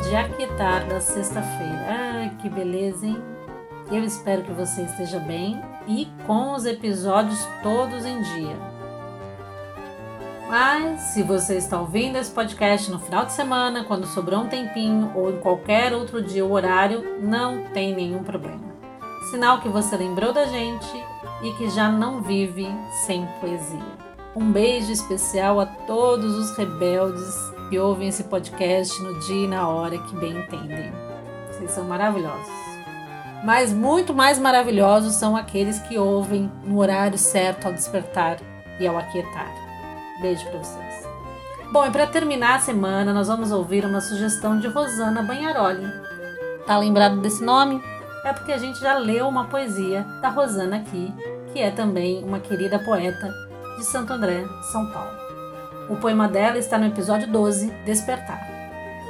despertar da sexta-feira. Ai, que beleza, hein? Eu espero que você esteja bem e com os episódios todos em dia. Mas se você está ouvindo esse podcast no final de semana, quando sobrou um tempinho ou em qualquer outro dia ou horário, não tem nenhum problema. Sinal que você lembrou da gente e que já não vive sem poesia. Um beijo especial a todos os rebeldes que ouvem esse podcast no dia e na hora que bem entendem. Vocês são maravilhosos. Mas muito mais maravilhosos são aqueles que ouvem no horário certo ao despertar e ao aquietar. Beijo para vocês. Bom, e para terminar a semana, nós vamos ouvir uma sugestão de Rosana Banharoli. Tá lembrado desse nome? É porque a gente já leu uma poesia da Rosana aqui, que é também uma querida poeta de Santo André, São Paulo. O poema dela está no episódio 12, Despertar.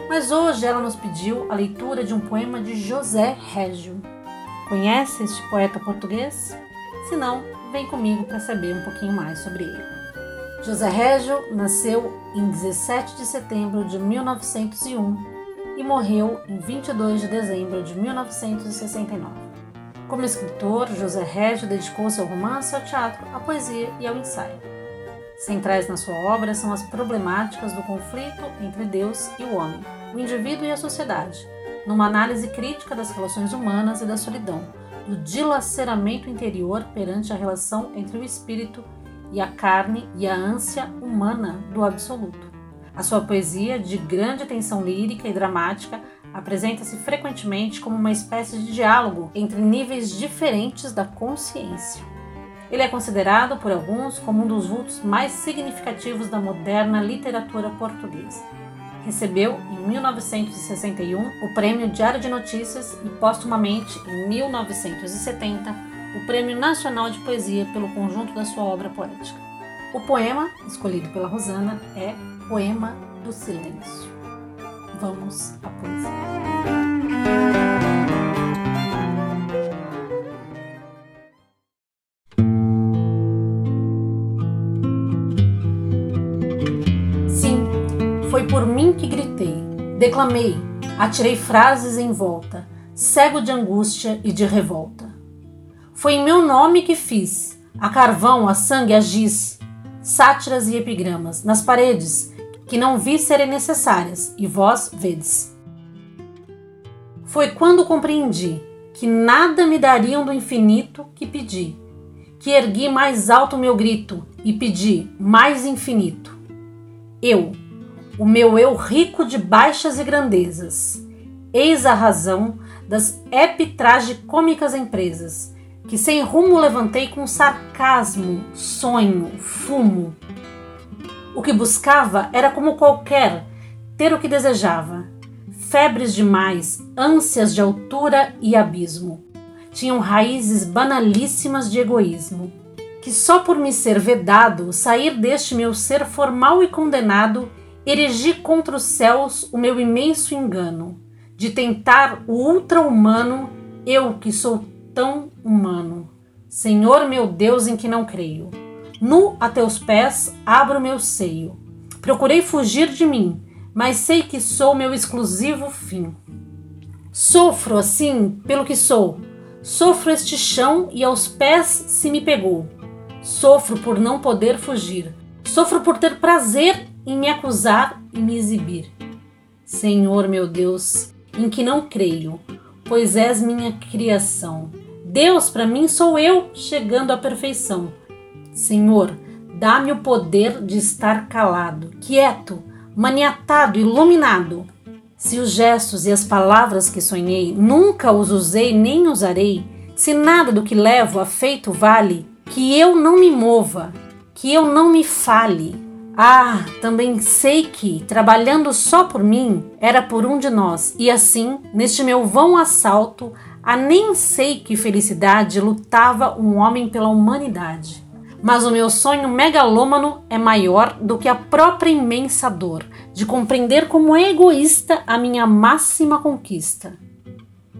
Mas hoje ela nos pediu a leitura de um poema de José Régio. Conhece este poeta português? Se não, vem comigo para saber um pouquinho mais sobre ele. José Régio nasceu em 17 de setembro de 1901 e morreu em 22 de dezembro de 1969. Como escritor, José Régio dedicou-se ao romance, ao teatro, à poesia e ao ensaio. Centrais na sua obra são as problemáticas do conflito entre Deus e o homem, o indivíduo e a sociedade, numa análise crítica das relações humanas e da solidão, do dilaceramento interior perante a relação entre o espírito e a carne e a ânsia humana do absoluto. A sua poesia, de grande tensão lírica e dramática, apresenta-se frequentemente como uma espécie de diálogo entre níveis diferentes da consciência. Ele é considerado por alguns como um dos vultos mais significativos da moderna literatura portuguesa. Recebeu, em 1961, o Prêmio Diário de Notícias e, póstumamente, em 1970, o Prêmio Nacional de Poesia pelo conjunto da sua obra poética. O poema, escolhido pela Rosana, é Poema do Silêncio. Vamos à poesia. Por mim que gritei, declamei, atirei frases em volta, cego de angústia e de revolta. Foi em meu nome que fiz, a carvão, a sangue, a giz, sátiras e epigramas, nas paredes, que não vi serem necessárias, e vós vedes. Foi quando compreendi que nada me dariam do infinito que pedi, que ergui mais alto meu grito e pedi mais infinito. Eu, o meu eu rico de baixas e grandezas, eis a razão das epitragicômicas empresas, que sem rumo levantei com sarcasmo, sonho, fumo, o que buscava era como qualquer, ter o que desejava. Febres demais, ânsias de altura e abismo. Tinham raízes banalíssimas de egoísmo. Que só por me ser vedado sair deste meu ser formal e condenado, erigi contra os céus o meu imenso engano, de tentar o ultra-humano, eu que sou tão humano. Senhor meu Deus em que não creio. Nu a teus pés abro meu seio. Procurei fugir de mim, mas sei que sou meu exclusivo fim. Sofro assim pelo que sou. Sofro este chão e aos pés se me pegou. Sofro por não poder fugir. Sofro por ter prazer em me acusar e me exibir. Senhor meu Deus, em que não creio, pois és minha criação. Deus para mim sou eu chegando à perfeição. Senhor, dá-me o poder de estar calado, quieto, maniatado, iluminado. Se os gestos e as palavras que sonhei nunca os usei nem usarei, se nada do que levo a feito vale, que eu não me mova, que eu não me fale. Ah, também sei que, trabalhando só por mim, era por um de nós, e assim, neste meu vão assalto, a nem sei que felicidade lutava um homem pela humanidade. Mas o meu sonho megalômano é maior do que a própria imensa dor de compreender como é egoísta a minha máxima conquista.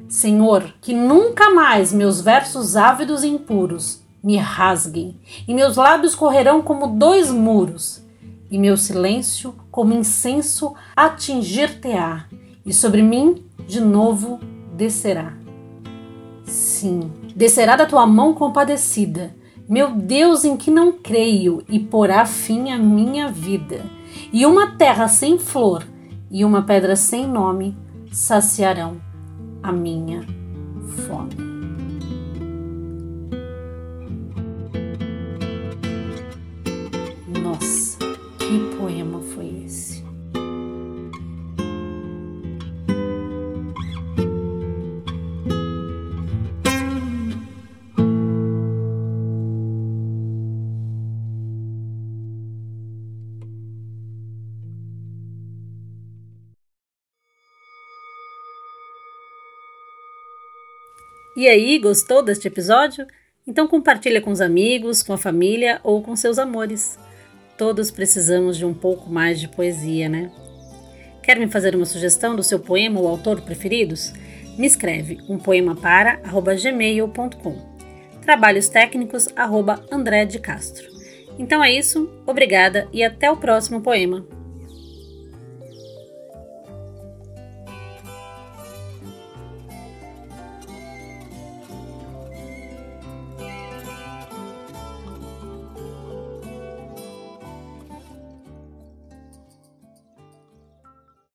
Senhor, que nunca mais meus versos ávidos e impuros me rasguem, e meus lábios correrão como dois muros, e meu silêncio, como incenso, atingir-te-á, e sobre mim de novo descerá. Sim, descerá da tua mão compadecida, meu Deus em que não creio, e porá fim à minha vida. E uma terra sem flor e uma pedra sem nome saciarão a minha fome. Foi esse? E aí, gostou deste episódio? Então compartilha com os amigos, com a família ou com seus amores. Todos precisamos de um pouco mais de poesia, né? Quer me fazer uma sugestão do seu poema ou autor preferidos? Me escreve um poema para gmail.com. Trabalhos técnicos André de Castro. Então é isso, obrigada e até o próximo poema.